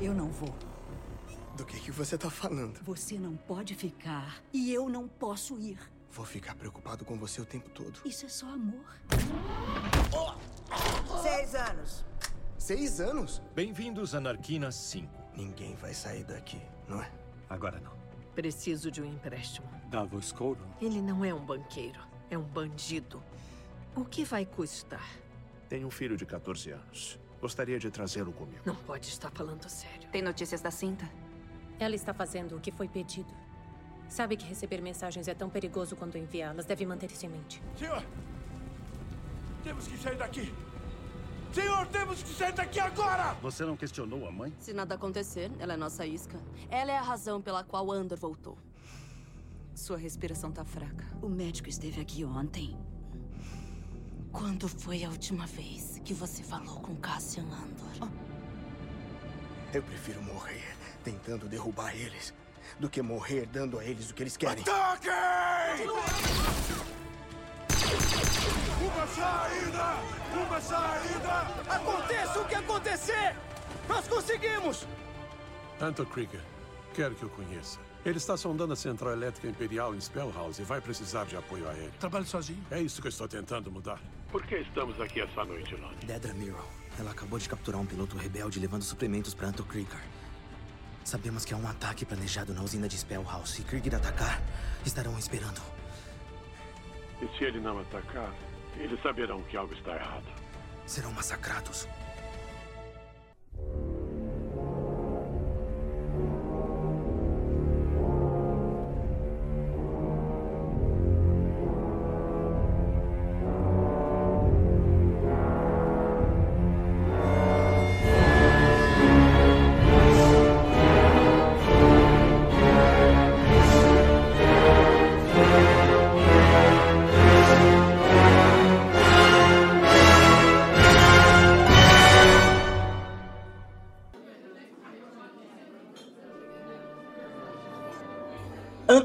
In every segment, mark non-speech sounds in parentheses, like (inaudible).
Eu não vou. Do que, que você tá falando? Você não pode ficar e eu não posso ir. Vou ficar preocupado com você o tempo todo. Isso é só amor. Seis anos. Seis anos? Bem-vindos a Narquina 5. Ninguém vai sair daqui, não é? Agora não. Preciso de um empréstimo. Davos Cole? Ele não é um banqueiro, é um bandido. O que vai custar? Tenho um filho de 14 anos. Gostaria de trazê-lo comigo. Não pode estar falando sério. Tem notícias da cinta? Ela está fazendo o que foi pedido. Sabe que receber mensagens é tão perigoso quanto enviá-las. Deve manter isso em mente. Senhor! Temos que sair daqui! Senhor, temos que sair daqui agora! Você não questionou a mãe? Se nada acontecer, ela é nossa isca. Ela é a razão pela qual Andor voltou. Sua respiração tá fraca. O médico esteve aqui ontem. Quando foi a última vez que você falou com Cassian Andor? Eu prefiro morrer tentando derrubar eles do que morrer dando a eles o que eles querem. Ataquem! Uma saída! Uma saída! Aconteça o que acontecer! Nós conseguimos! Anton Krieger, quero que eu conheça. Ele está sondando a central elétrica imperial em Spellhouse e vai precisar de apoio aéreo. Trabalho sozinho? É isso que eu estou tentando mudar. Por que estamos aqui essa noite, Lone? Dedra Mirror. Ela acabou de capturar um piloto rebelde levando suprimentos para Anton Krieger. Sabemos que há um ataque planejado na usina de Spellhouse. Se Krieger atacar, estarão esperando. E se ele não atacar, eles saberão que algo está errado. Serão massacrados.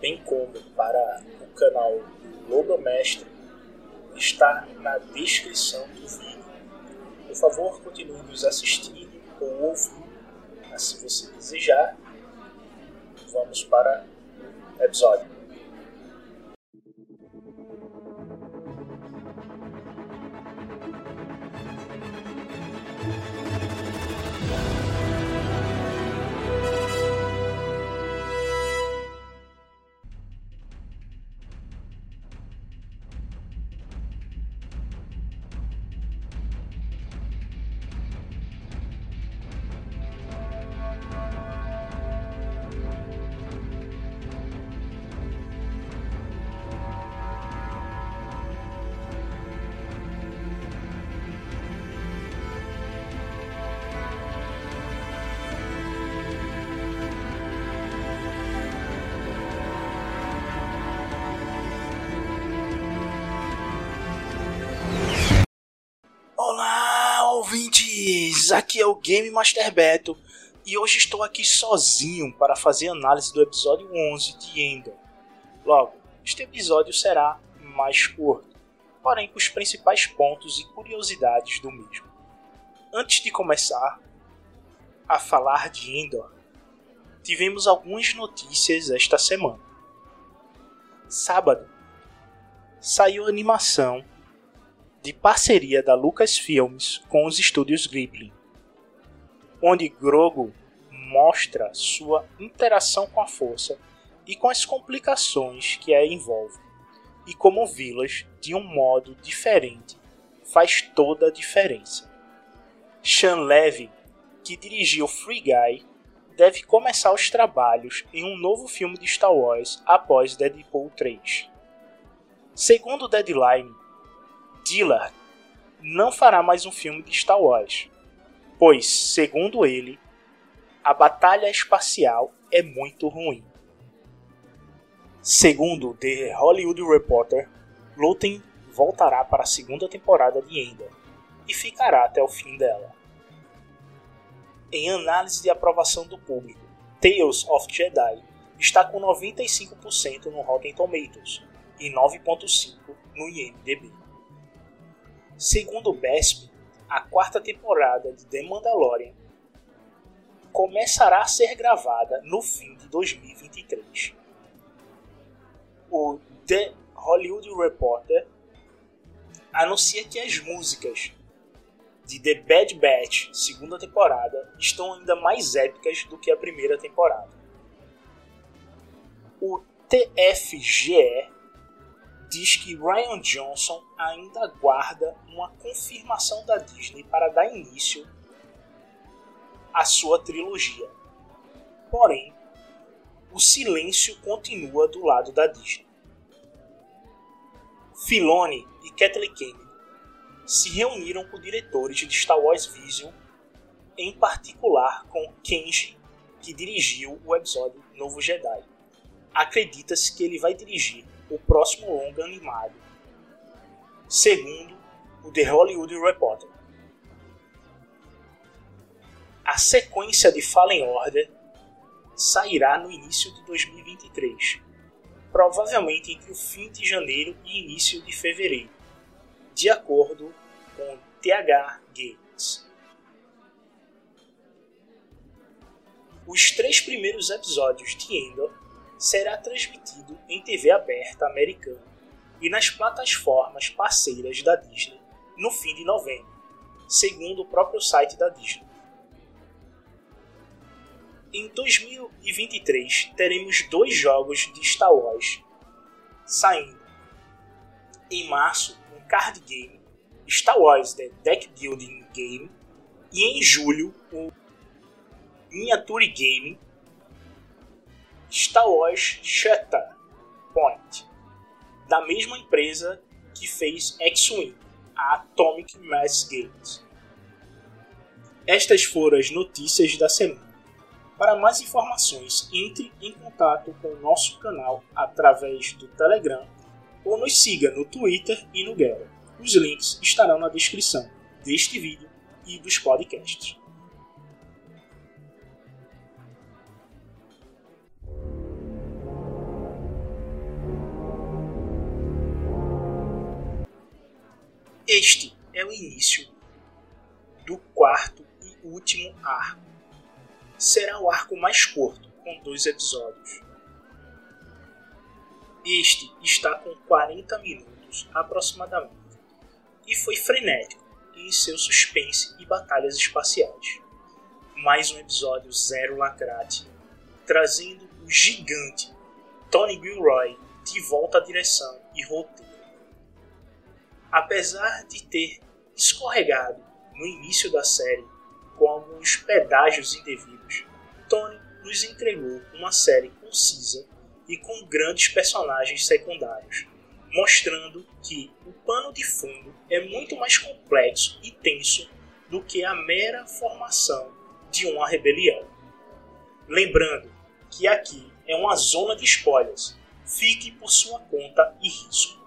bem como para o canal Logomestre, está na descrição do vídeo. Por favor, continue nos assistindo ou ouvindo, se você desejar, vamos para o episódio. Ouvintes! Aqui é o Game Master Beto e hoje estou aqui sozinho para fazer análise do episódio 11 de Endor. Logo, este episódio será mais curto, porém com os principais pontos e curiosidades do mesmo. Antes de começar a falar de Endor, tivemos algumas notícias esta semana. Sábado, saiu a animação de parceria da Lucasfilmes com os estúdios Ghibli, onde Grogu mostra sua interação com a força e com as complicações que a envolvem, e como vi-las de um modo diferente faz toda a diferença. Sean Levy, que dirigiu Free Guy, deve começar os trabalhos em um novo filme de Star Wars após Deadpool 3. Segundo Deadline, Dillard não fará mais um filme de Star Wars, pois, segundo ele, a batalha espacial é muito ruim. Segundo The Hollywood Reporter, Luthen voltará para a segunda temporada de Endor e ficará até o fim dela. Em análise de aprovação do público, Tales of Jedi está com 95% no Rotten Tomatoes e 9.5 no IMDb. Segundo o BESP, a quarta temporada de The Mandalorian começará a ser gravada no fim de 2023. O The Hollywood Reporter anuncia que as músicas de The Bad Batch, segunda temporada, estão ainda mais épicas do que a primeira temporada. O TFGE diz que Ryan Johnson ainda aguarda uma confirmação da Disney para dar início à sua trilogia. Porém, o silêncio continua do lado da Disney. Filoni e Kathleen Kennedy se reuniram com diretores de Star Wars Vision, em particular com Kenji, que dirigiu o episódio Novo Jedi. Acredita-se que ele vai dirigir o próximo longa animado, segundo o The Hollywood Reporter. A sequência de Fallen Order sairá no início de 2023, provavelmente entre o fim de janeiro e início de fevereiro, de acordo com TH Games. Os três primeiros episódios de Endor será transmitido em TV aberta americana e nas plataformas parceiras da Disney no fim de novembro, segundo o próprio site da Disney. Em 2023 teremos dois jogos de Star Wars saindo. Em março, um card game Star Wars The Deck Building Game e em julho o Miniature Game Star Wars Shutter Point, da mesma empresa que fez X-Wing, a Atomic Mass Games. Estas foram as notícias da semana. Para mais informações, entre em contato com o nosso canal através do Telegram ou nos siga no Twitter e no Gero. Os links estarão na descrição deste vídeo e dos podcasts. Este é o início do quarto e último arco. Será o arco mais curto, com dois episódios. Este está com 40 minutos aproximadamente e foi frenético em seu suspense e batalhas espaciais. Mais um episódio zero lacrate, trazendo o gigante Tony Gilroy de volta à direção e roteiro apesar de ter escorregado no início da série com alguns pedágios indevidos, Tony nos entregou uma série concisa e com grandes personagens secundários, mostrando que o pano de fundo é muito mais complexo e tenso do que a mera formação de uma rebelião. Lembrando que aqui é uma zona de spoilers, fique por sua conta e risco.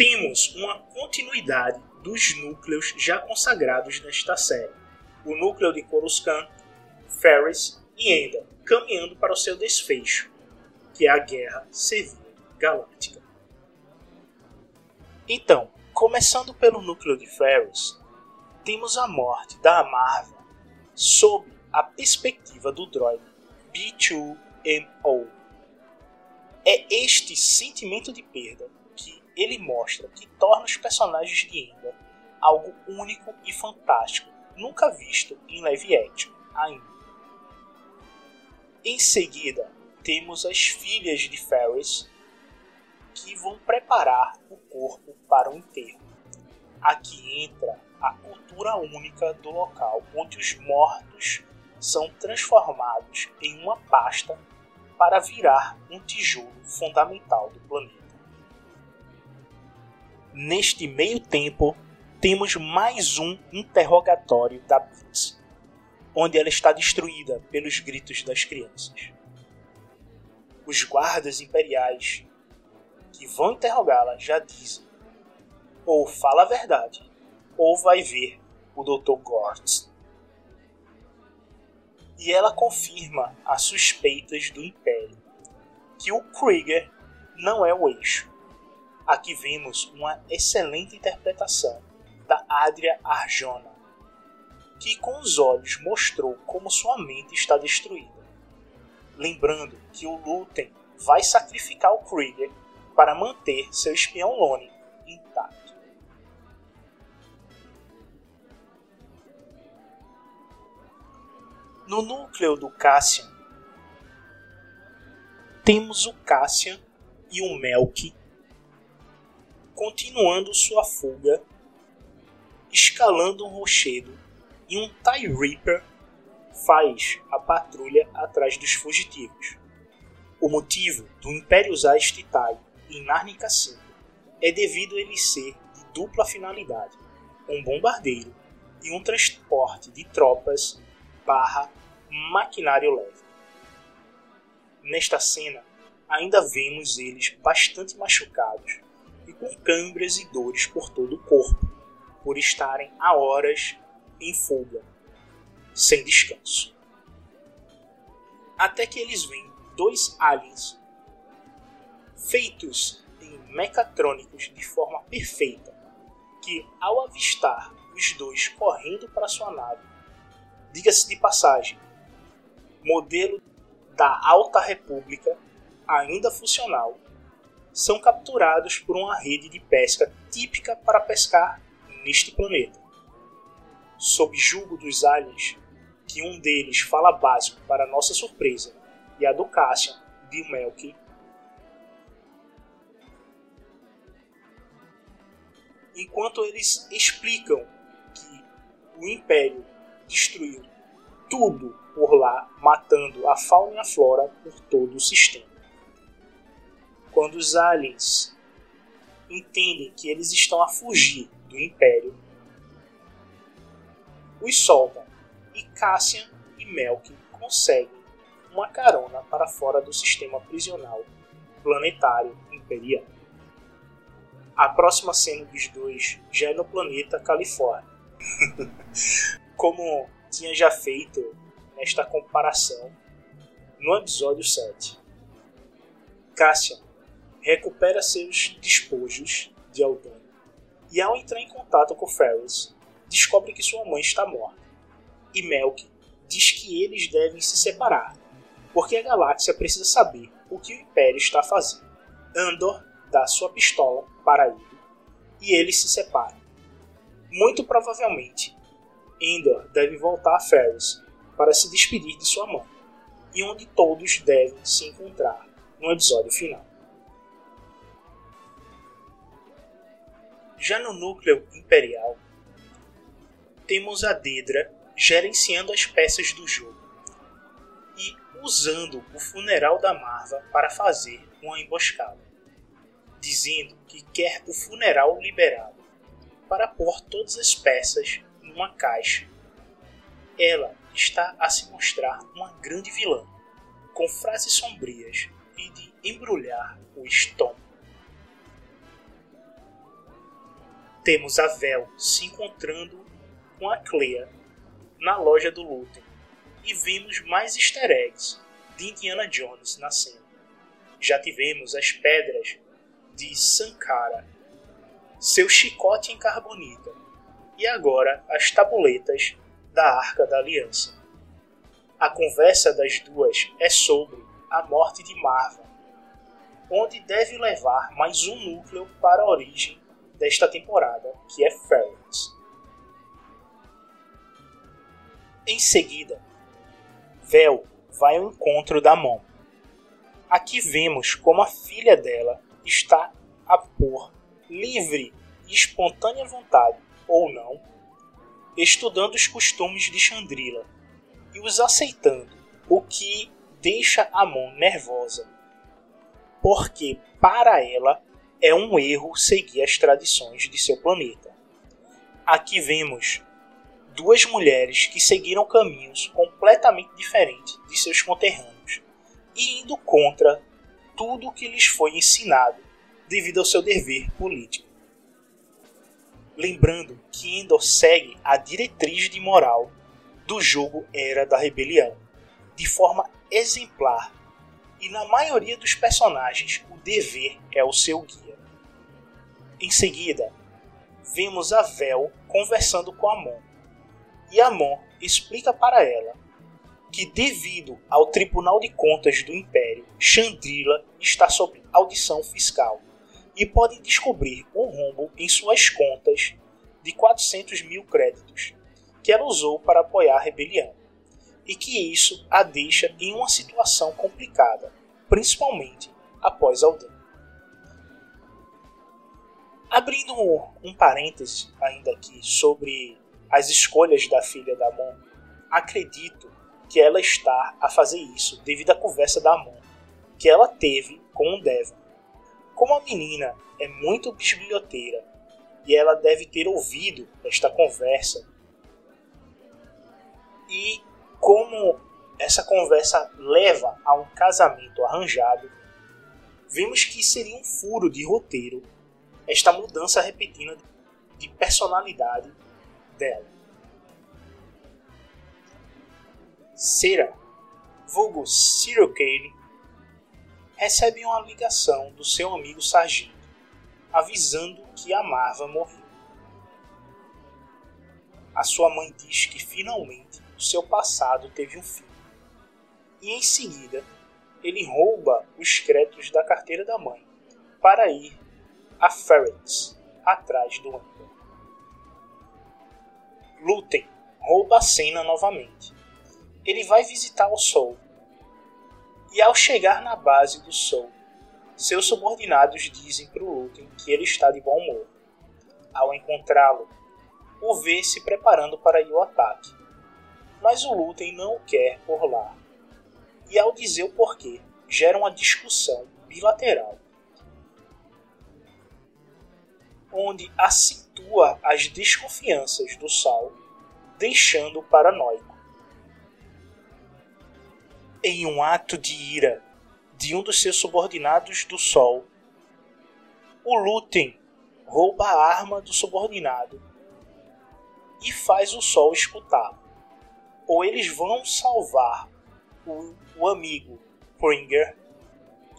Temos uma continuidade dos núcleos já consagrados nesta série. O núcleo de Coruscant, Ferris e ainda caminhando para o seu desfecho, que é a Guerra Civil Galáctica. Então, começando pelo núcleo de Ferris, temos a morte da Marvel sob a perspectiva do droid B2MO. É este sentimento de perda ele mostra que torna os personagens de Enda algo único e fantástico, nunca visto em live action ainda. Em seguida, temos as filhas de Ferris que vão preparar o corpo para o enterro. Aqui entra a cultura única do local, onde os mortos são transformados em uma pasta para virar um tijolo fundamental do planeta. Neste meio tempo, temos mais um interrogatório da Bix, onde ela está destruída pelos gritos das crianças. Os guardas imperiais que vão interrogá-la já dizem: ou fala a verdade, ou vai ver o Dr. Gortz. E ela confirma as suspeitas do Império, que o Krieger não é o eixo. Aqui vemos uma excelente interpretação da Adria Arjona, que com os olhos mostrou como sua mente está destruída. Lembrando que o Luten vai sacrificar o Krieger para manter seu espião Lone intacto. No núcleo do Cassian, temos o Cassian e o Melk continuando sua fuga, escalando um rochedo e um TIE Reaper faz a patrulha atrás dos fugitivos. O motivo do Império usar este TIE em Narnica 5 é devido a ele ser de dupla finalidade, um bombardeiro e um transporte de tropas barra maquinário leve. Nesta cena, ainda vemos eles bastante machucados com câimbras e dores por todo o corpo, por estarem há horas em fuga, sem descanso. Até que eles veem dois aliens feitos em mecatrônicos de forma perfeita, que ao avistar os dois correndo para sua nave, diga-se de passagem, modelo da Alta República, ainda funcional, são capturados por uma rede de pesca típica para pescar neste planeta. Sob julgo dos aliens, que um deles fala básico para nossa surpresa, e a do Cassian, de Melk, enquanto eles explicam que o Império destruiu tudo por lá, matando a fauna e a flora por todo o sistema. Quando os aliens entendem que eles estão a fugir do Império, os soltam e Cassian e Melk conseguem uma carona para fora do sistema prisional planetário imperial. A próxima cena dos dois já é no planeta Califórnia. (laughs) Como tinha já feito esta comparação no episódio 7. Cassian recupera seus despojos de Aldana e, ao entrar em contato com Ferris, descobre que sua mãe está morta. E Melk diz que eles devem se separar, porque a galáxia precisa saber o que o Império está fazendo. Andor dá sua pistola para ele e eles se separam. Muito provavelmente, Endor deve voltar a Ferris para se despedir de sua mãe, e onde todos devem se encontrar no episódio final. Já no núcleo imperial, temos a Dedra gerenciando as peças do jogo e usando o funeral da Marva para fazer uma emboscada, dizendo que quer o funeral liberado para pôr todas as peças numa caixa. Ela está a se mostrar uma grande vilã, com frases sombrias e de embrulhar o estômago. Temos a Vel se encontrando com a Clea na loja do Luther e vemos mais easter eggs de Indiana Jones na cena. Já tivemos as pedras de Sankara, seu chicote em carbonita e agora as tabuletas da Arca da Aliança. A conversa das duas é sobre a morte de Marva, onde deve levar mais um núcleo para a origem desta temporada, que é Ferrets. Em seguida, Vel vai ao encontro da Mon. Aqui vemos como a filha dela está a por livre e espontânea vontade, ou não, estudando os costumes de Chandrila e os aceitando, o que deixa Amon nervosa, porque para ela é um erro seguir as tradições de seu planeta. Aqui vemos duas mulheres que seguiram caminhos completamente diferentes de seus conterrâneos e indo contra tudo o que lhes foi ensinado devido ao seu dever político. Lembrando que Endor segue a diretriz de moral do jogo Era da Rebelião, de forma exemplar, e na maioria dos personagens o dever é o seu guia. Em seguida, vemos a Vel conversando com Amon, e Amon explica para ela que, devido ao Tribunal de Contas do Império, Chandrila está sob audição fiscal e pode descobrir um rombo em suas contas de 400 mil créditos que ela usou para apoiar a rebelião, e que isso a deixa em uma situação complicada, principalmente após Alden. Abrindo um parêntese ainda aqui sobre as escolhas da filha da Amon, acredito que ela está a fazer isso devido à conversa da Amon que ela teve com o Devon. Como a menina é muito bisbilhoteira e ela deve ter ouvido esta conversa, e como essa conversa leva a um casamento arranjado, vemos que seria um furo de roteiro esta mudança repentina de personalidade dela. Cera, vulgo Cyril Kane, recebe uma ligação do seu amigo sargento, avisando que a Marva morreu. A sua mãe diz que finalmente o seu passado teve um fim. E em seguida, ele rouba os créditos da carteira da mãe para ir a Ferrets, atrás do Amber. Luten rouba a cena novamente. Ele vai visitar o Sol. E ao chegar na base do Sol, seus subordinados dizem para o Luten que ele está de bom humor. Ao encontrá-lo, o vê se preparando para ir ao ataque. Mas o Luten não o quer por lá. E ao dizer o porquê, gera uma discussão bilateral onde acentua as desconfianças do Sal, deixando-o paranoico. Em um ato de ira de um dos seus subordinados do Sol, o Luten rouba a arma do subordinado e faz o Sol escutá-lo. Ou eles vão salvar o, o amigo Pringer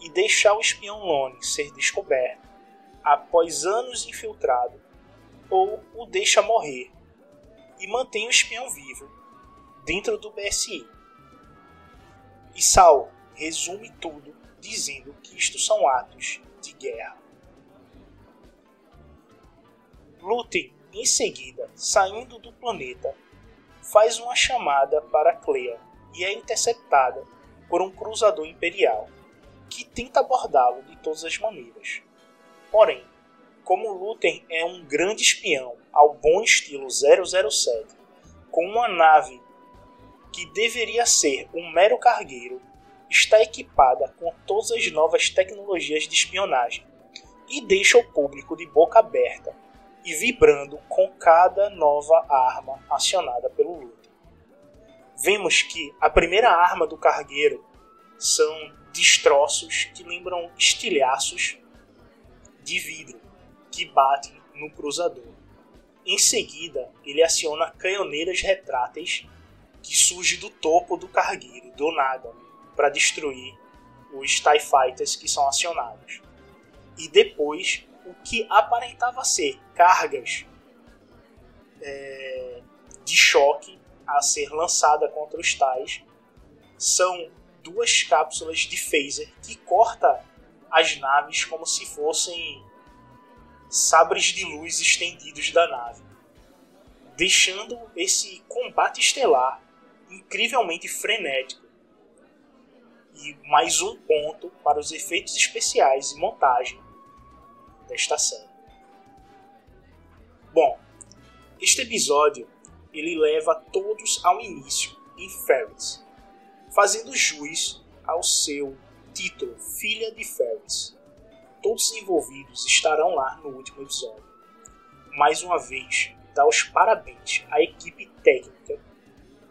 e deixar o espião Lone ser descoberto após anos infiltrado, ou o deixa morrer e mantém o espião vivo dentro do BSI. E Sal resume tudo dizendo que isto são atos de guerra. Lute, em seguida, saindo do planeta, faz uma chamada para Clea e é interceptada por um cruzador imperial que tenta abordá-lo de todas as maneiras. Porém, como Luther é um grande espião ao bom estilo 007, com uma nave que deveria ser um mero cargueiro, está equipada com todas as novas tecnologias de espionagem e deixa o público de boca aberta e vibrando com cada nova arma acionada pelo Luther. Vemos que a primeira arma do cargueiro são destroços que lembram estilhaços de vidro que batem no cruzador. Em seguida, ele aciona canhoneiras retráteis que surge do topo do cargueiro, do nada, para destruir os TIE Fighters que são acionados. E depois, o que aparentava ser cargas é, de choque a ser lançada contra os TIEs são duas cápsulas de phaser que corta as naves como se fossem sabres de luz estendidos da nave, deixando esse combate estelar incrivelmente frenético. E mais um ponto para os efeitos especiais e montagem série. Bom, este episódio ele leva todos ao início em Ferris, fazendo jus ao seu título Filha de Ferris. Todos os envolvidos estarão lá no último episódio. Mais uma vez, dar os parabéns à equipe técnica.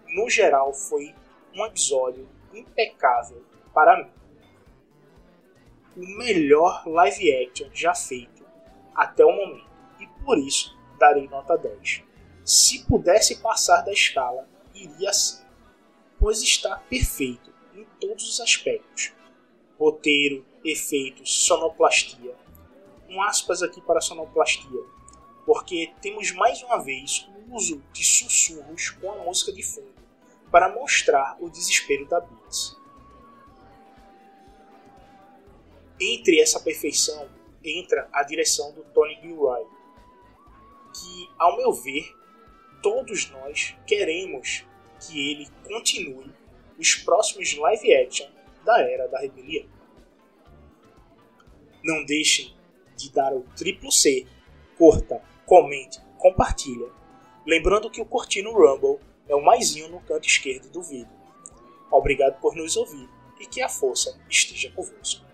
No geral, foi um episódio impecável para mim. O melhor live action já feito até o momento. E por isso darei nota 10. Se pudesse passar da escala, iria sim, pois está perfeito em todos os aspectos: roteiro, efeitos, sonoplastia. Um aspas aqui para sonoplastia, porque temos mais uma vez o uso de sussurros com a música de fundo para mostrar o desespero da Beats. Entre essa perfeição entra a direção do Tony Gilroy, que, ao meu ver, todos nós queremos que ele continue os próximos live action da Era da Rebelião. Não deixem de dar o triplo C, curta, comente, compartilha. Lembrando que o Cortino Rumble é o maisinho no canto esquerdo do vídeo. Obrigado por nos ouvir e que a força esteja convosco.